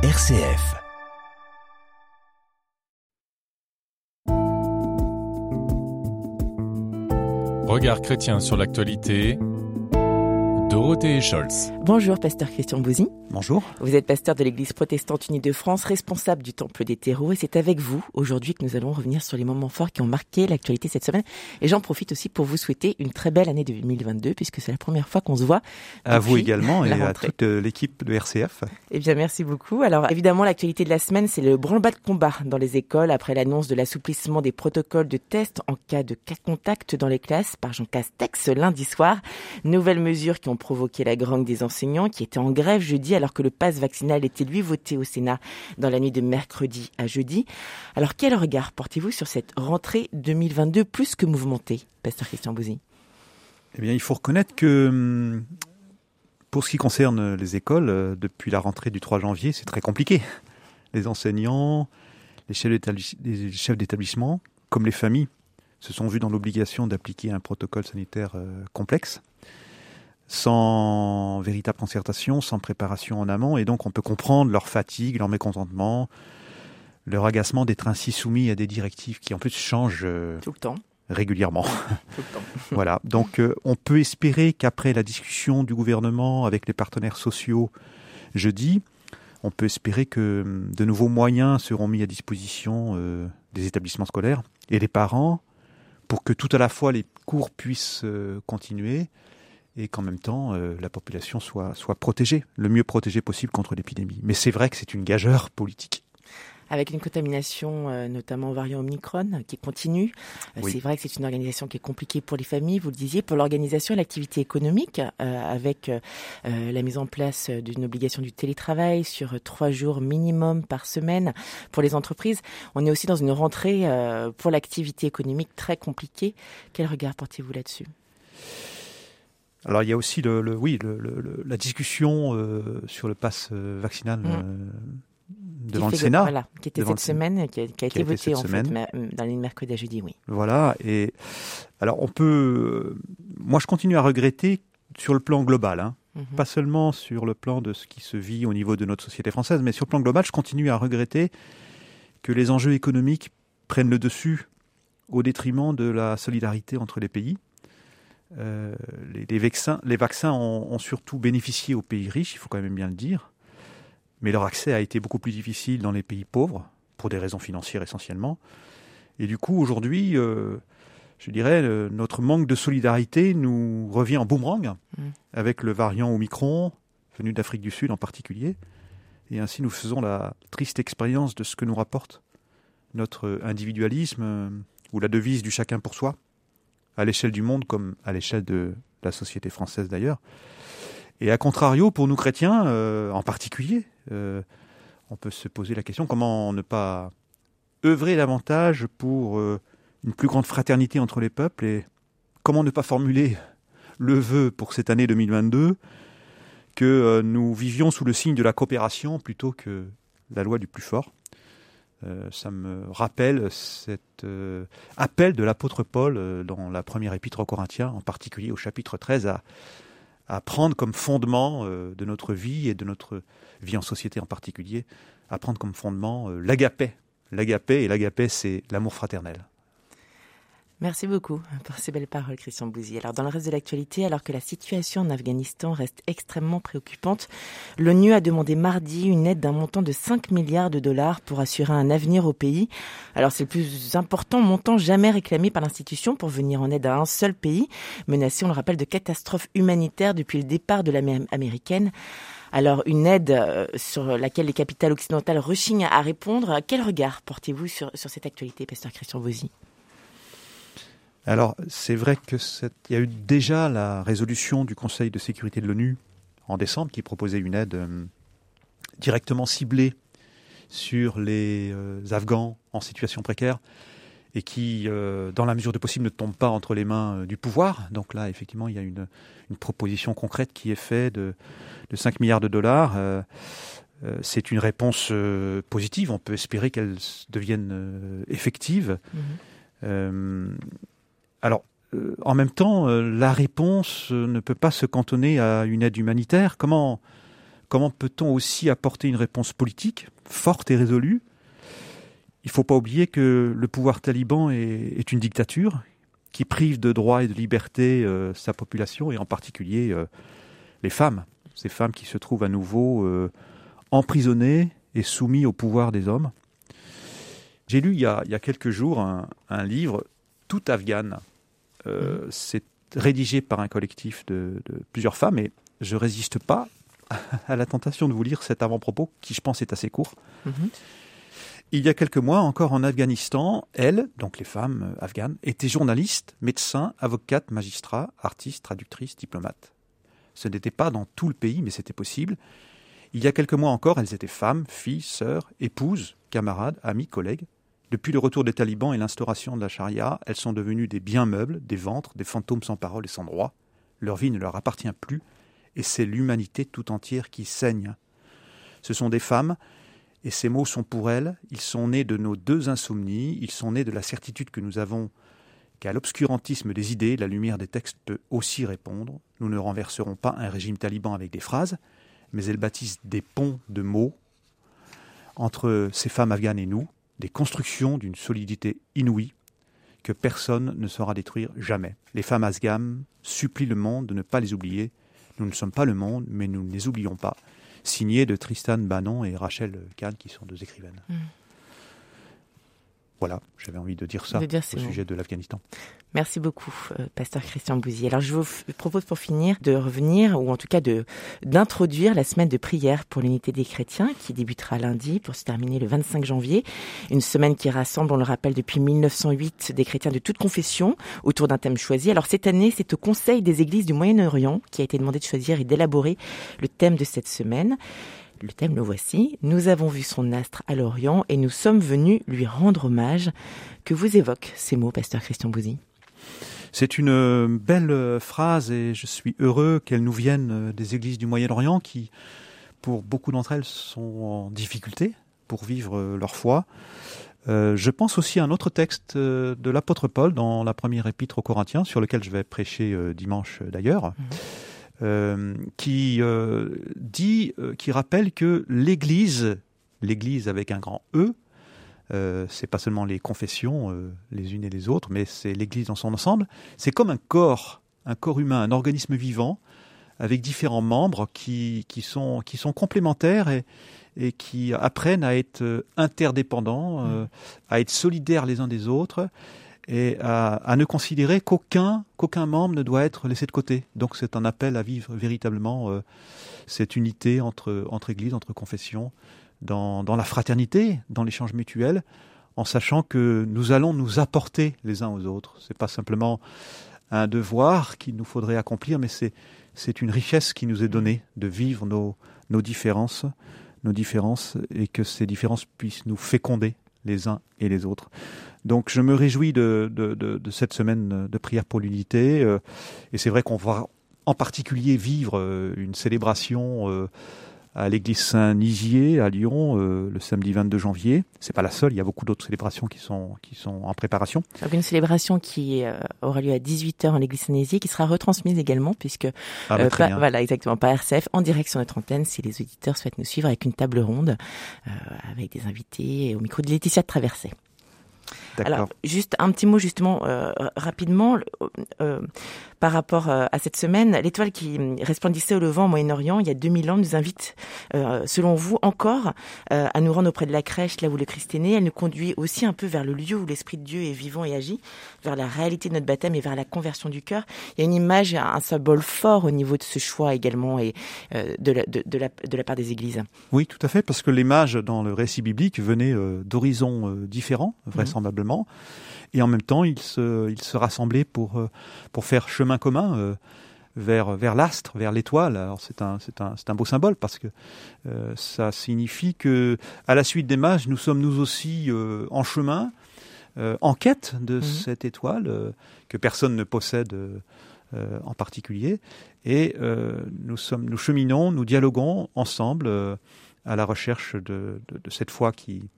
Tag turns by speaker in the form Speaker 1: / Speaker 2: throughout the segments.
Speaker 1: RCF.
Speaker 2: Regard chrétien sur l'actualité. Dorothée Scholz.
Speaker 3: Bonjour, pasteur Christian Bouzy.
Speaker 4: Bonjour.
Speaker 3: Vous êtes pasteur de l'Église protestante unie de France, responsable du Temple des terreaux, et c'est avec vous aujourd'hui que nous allons revenir sur les moments forts qui ont marqué l'actualité cette semaine. Et j'en profite aussi pour vous souhaiter une très belle année 2022, puisque c'est la première fois qu'on se voit.
Speaker 4: À vous également et à toute euh, l'équipe de RCF.
Speaker 3: Eh bien, merci beaucoup. Alors, évidemment, l'actualité de la semaine, c'est le branle-bas de combat dans les écoles après l'annonce de l'assouplissement des protocoles de test en cas de cas contact dans les classes par Jean Castex lundi soir. Nouvelles mesures qui ont provoqué la grogne des enseignants qui étaient en grève jeudi alors que le pass vaccinal était lui voté au Sénat dans la nuit de mercredi à jeudi. Alors quel regard portez-vous sur cette rentrée 2022 plus que mouvementée, Pasteur Christian Bouzy?
Speaker 4: Eh bien, il faut reconnaître que hum, pour ce qui concerne les écoles, euh, depuis la rentrée du 3 janvier, c'est très compliqué. Les enseignants, les chefs d'établissement, comme les familles, se sont vus dans l'obligation d'appliquer un protocole sanitaire euh, complexe sans véritable concertation, sans préparation en amont, et donc on peut comprendre leur fatigue, leur mécontentement, leur agacement d'être ainsi soumis à des directives qui en plus changent euh,
Speaker 3: tout le temps
Speaker 4: régulièrement.
Speaker 3: Tout le temps.
Speaker 4: voilà. Donc euh, on peut espérer qu'après la discussion du gouvernement avec les partenaires sociaux jeudi, on peut espérer que hum, de nouveaux moyens seront mis à disposition euh, des établissements scolaires et des parents pour que tout à la fois les cours puissent continuer et qu'en même temps euh, la population soit, soit protégée, le mieux protégée possible contre l'épidémie. Mais c'est vrai que c'est une gageure politique.
Speaker 3: Avec une contamination euh, notamment au variant Omicron qui continue. Euh, c'est vrai que c'est une organisation qui est compliquée pour les familles, vous le disiez, pour l'organisation et l'activité économique, avec la mise en place d'une obligation du télétravail sur trois jours minimum par semaine pour les entreprises. On est aussi dans une rentrée pour l'activité économique très compliquée. Quel regard portez-vous là-dessus?
Speaker 4: Alors il y a aussi le, oui le, la discussion euh, sur le pass euh, vaccinal mm. euh, devant le Sénat,
Speaker 3: voilà, qui était cette semaine, qui a, qui a été voté en fait dans les mercredis à jeudi, oui.
Speaker 4: Voilà et alors on peut, moi je continue à regretter sur le plan global, hein, mhm. pas seulement sur le plan de ce qui se vit au niveau de notre société française, mais sur le plan global, je continue à regretter que les enjeux économiques prennent le dessus au détriment de la solidarité entre les pays. Euh, les, vaccins, les vaccins ont, surtout bénéficié aux pays riches, il faut quand même bien le dire, mais leur accès a été beaucoup plus difficile dans les pays pauvres, pour des raisons financières essentiellement. Et du coup, aujourd'hui, euh, je dirais, notre manque de solidarité nous revient en boomerang, mmh. avec le variant Omicron, venu d'Afrique du Sud en particulier. Et ainsi, nous faisons la triste expérience de ce que nous rapporte notre individualisme, euh, ou la devise du chacun pour soi à l'échelle du monde comme à l'échelle de la société française d'ailleurs. Et à contrario, pour nous chrétiens euh, en particulier, euh, on peut se poser la question comment ne pas œuvrer davantage pour euh, une plus grande fraternité entre les peuples et comment ne pas formuler le vœu pour cette année 2022 que nous vivions sous le signe de la coopération plutôt que la loi du plus fort. Euh, ça me rappelle cet euh, appel de l'apôtre Paul euh, dans la première épître aux Corinthiens, en particulier au chapitre 13, à, à prendre comme fondement de notre vie et de notre vie en société en particulier, à prendre comme fondement l'agapé. L'agapé, et l'agapé, c'est l'amour fraternel.
Speaker 3: Merci beaucoup pour ces belles paroles, Christian Bouzy. Alors, dans le reste de l'actualité, alors que la situation en Afghanistan reste extrêmement préoccupante, l'ONU a demandé mardi une aide d'un montant de 5 milliards de dollars pour assurer un avenir au pays. Alors, c'est le plus important montant jamais réclamé par l'institution pour venir en aide à un seul pays, menacé, on le rappelle, de catastrophe humanitaire depuis le départ de l'armée américaine. Alors, une aide euh, sur laquelle les capitales occidentales rechignent à répondre. Quel regard portez-vous sur, sur cette actualité, Pasteur Christian Bouzy?
Speaker 4: Alors, c'est vrai qu'il y a eu déjà la résolution du Conseil de sécurité de l'ONU en décembre qui proposait une aide euh, directement ciblée sur les euh, Afghans en situation précaire et qui, euh, dans la mesure du possible, ne tombe pas entre les mains du pouvoir. Donc là, effectivement, il y a une, proposition concrète qui est faite de, 5 milliards de dollars. c'est une réponse positive. On peut espérer qu'elle devienne effective. Mmh. Alors, euh, en même temps, euh, la réponse euh, ne peut pas se cantonner à une aide humanitaire. Comment, peut-on aussi apporter une réponse politique forte et résolue? Il ne faut pas oublier que le pouvoir taliban est, une dictature qui prive de droits et de liberté sa population, et en particulier les femmes. Ces femmes qui se trouvent à nouveau emprisonnées et soumises au pouvoir des hommes. J'ai lu il y, a, quelques jours un, livre tout afghane. Mmh. C'est rédigé par un collectif de, de plusieurs femmes, et je résiste pas à la tentation de vous lire cet avant-propos qui, je pense, est assez court. Mhm. Il y a quelques mois, encore en Afghanistan, elles, donc les femmes euh, afghanes, étaient journalistes, médecins, avocates, magistrats, artistes, traductrices, diplomates. Ce n'était pas dans tout le pays, mais c'était possible. Il y a quelques mois encore, elles étaient femmes, filles, sœurs, épouses, camarades, amis, collègues. Depuis le retour des talibans et l'instauration de la charia, elles sont devenues des biens meubles, des ventres, des fantômes sans parole et sans droit. Leur vie ne leur appartient plus, et c'est l'humanité tout entière qui saigne. Ce sont des femmes, et ces mots sont pour elles, ils sont nés de nos deux insomnies, ils sont nés de la certitude que nous avons qu'à l'obscurantisme des idées, la lumière des textes peut aussi répondre. Nous ne renverserons pas un régime taliban avec des phrases, mais elles bâtissent des ponts de mots entre ces femmes afghanes et nous, des constructions d'une solidité inouïe que personne ne saura détruire jamais. Les femmes afghanes supplient le monde de ne pas les oublier, nous ne sommes pas le monde, mais nous ne les oublions pas. Signé de Tristan Bannon et Rachel Kahn, qui sont deux écrivaines. Mm. Voilà, j'avais envie de dire ça au sujet de l'Afghanistan.
Speaker 3: Merci beaucoup, euh, pasteur Christian Bouzy. Alors, je vous propose pour finir de revenir, ou en tout cas de d'introduire la semaine de prière pour l'unité des chrétiens, qui débutera lundi pour se terminer le 25 janvier. Une semaine qui rassemble, on le rappelle, depuis 1908, des chrétiens de toute confession autour d'un thème choisi. Alors, cette année, c'est au Conseil des églises du Moyen-Orient qui a été demandé de choisir et d'élaborer le thème de cette semaine. Le thème, le voici. Nous avons vu son astre à l'Orient et nous sommes venus lui rendre hommage. Que vous évoquent ces mots, pasteur Christian Bouzy?
Speaker 4: C'est une euh, belle euh, phrase et je suis heureux qu'elle nous vienne euh, des églises du Moyen-Orient qui, pour beaucoup d'entre elles, sont en difficulté pour vivre leur foi. je pense aussi à un autre texte de l'apôtre Paul dans la première épître aux Corinthiens, sur lequel je vais prêcher dimanche d'ailleurs. Mmh. Euh, qui euh, dit, euh, qui rappelle que l'Église, l'Église avec un grand E, c'est pas seulement les confessions les unes et les autres, mais c'est l'Église dans son ensemble. C'est comme un corps, un corps humain, un organisme vivant avec différents membres qui, qui, sont, qui sont complémentaires et, et qui apprennent à être interdépendants, mmh. à être solidaires les uns des autres et à, ne considérer qu'aucun qu'aucun membre ne doit être laissé de côté. Donc c'est un appel à vivre véritablement euh, cette unité entre entre églises, entre confessions, dans, dans la fraternité, dans l'échange mutuel, en sachant que nous allons nous apporter les uns aux autres. C'est pas simplement un devoir qu'il nous faudrait accomplir, mais c'est c'est une richesse qui nous est donnée de vivre nos nos différences, nos différences, et que ces différences puissent nous féconder les uns et les autres. Donc je me réjouis de, cette semaine de prière pour l'unité. Euh, et c'est vrai qu'on va en particulier vivre euh, une célébration euh, à l'église Saint-Nizier à Lyon le samedi 22 janvier. C'est pas la seule, il y a beaucoup d'autres célébrations qui sont qui sont en préparation.
Speaker 3: une célébration qui aura lieu à 18h en l'église Saint-Nizier qui sera retransmise également puisque ah, bah, voilà exactement par RCF en direct sur notre antenne si les auditeurs souhaitent nous suivre avec une table ronde avec des invités au micro de Laetitia de Traversée. Alors, juste un petit mot justement euh, rapidement. Euh, par rapport euh, à cette semaine. L'étoile qui resplendissait au levant au Moyen-Orient il y a 2000 ans nous invite, euh, selon vous, encore euh, à nous rendre auprès de la crèche, là où le Christ est né. Elle nous conduit aussi un peu vers le lieu où l'Esprit de Dieu est vivant et agit, vers la réalité de notre baptême et vers la conversion du cœur. Il y a une image, un symbole fort au niveau de ce choix également et de, la, de, de, la, de la part des églises.
Speaker 4: Oui, tout à fait, parce que l'image dans le récit biblique venait d'horizons différents, mhm. vraisemblablement et en même temps ils se, ils se rassemblaient pour, pour faire chemin commun euh, vers, vers l'astre, vers l'étoile. Alors c'est un, c'est un, c'est un beau symbole parce que euh, ça signifie que à la suite des mages, nous sommes nous aussi en chemin, en quête de mhm. cette étoile que personne ne possède en particulier, et nous sommes, nous cheminons, nous dialoguons ensemble à la recherche de, de, de cette foi qui,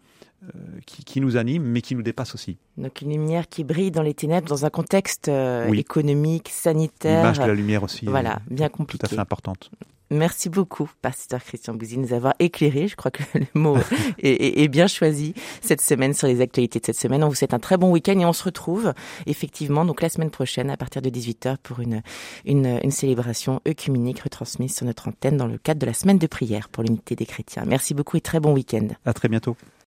Speaker 4: euh, qui, nous anime, mais qui nous dépasse aussi.
Speaker 3: Donc une lumière qui brille dans les ténèbres, dans un contexte euh, économique, sanitaire.
Speaker 4: L'image de la lumière aussi.
Speaker 3: Voilà, bien compliqué.
Speaker 4: Tout à fait importante.
Speaker 3: Merci beaucoup, pasteur Christian Bouzy, de nous avoir éclairé. Je crois que le mot est, bien choisi cette semaine sur les actualités de cette semaine. On vous souhaite un très bon week-end et on se retrouve effectivement donc la semaine prochaine à partir de 18h pour une, une, une célébration œcuménique retransmise sur notre antenne dans le cadre de la semaine de prière pour l'unité des chrétiens. Merci beaucoup et très bon week-end.
Speaker 4: À très bientôt.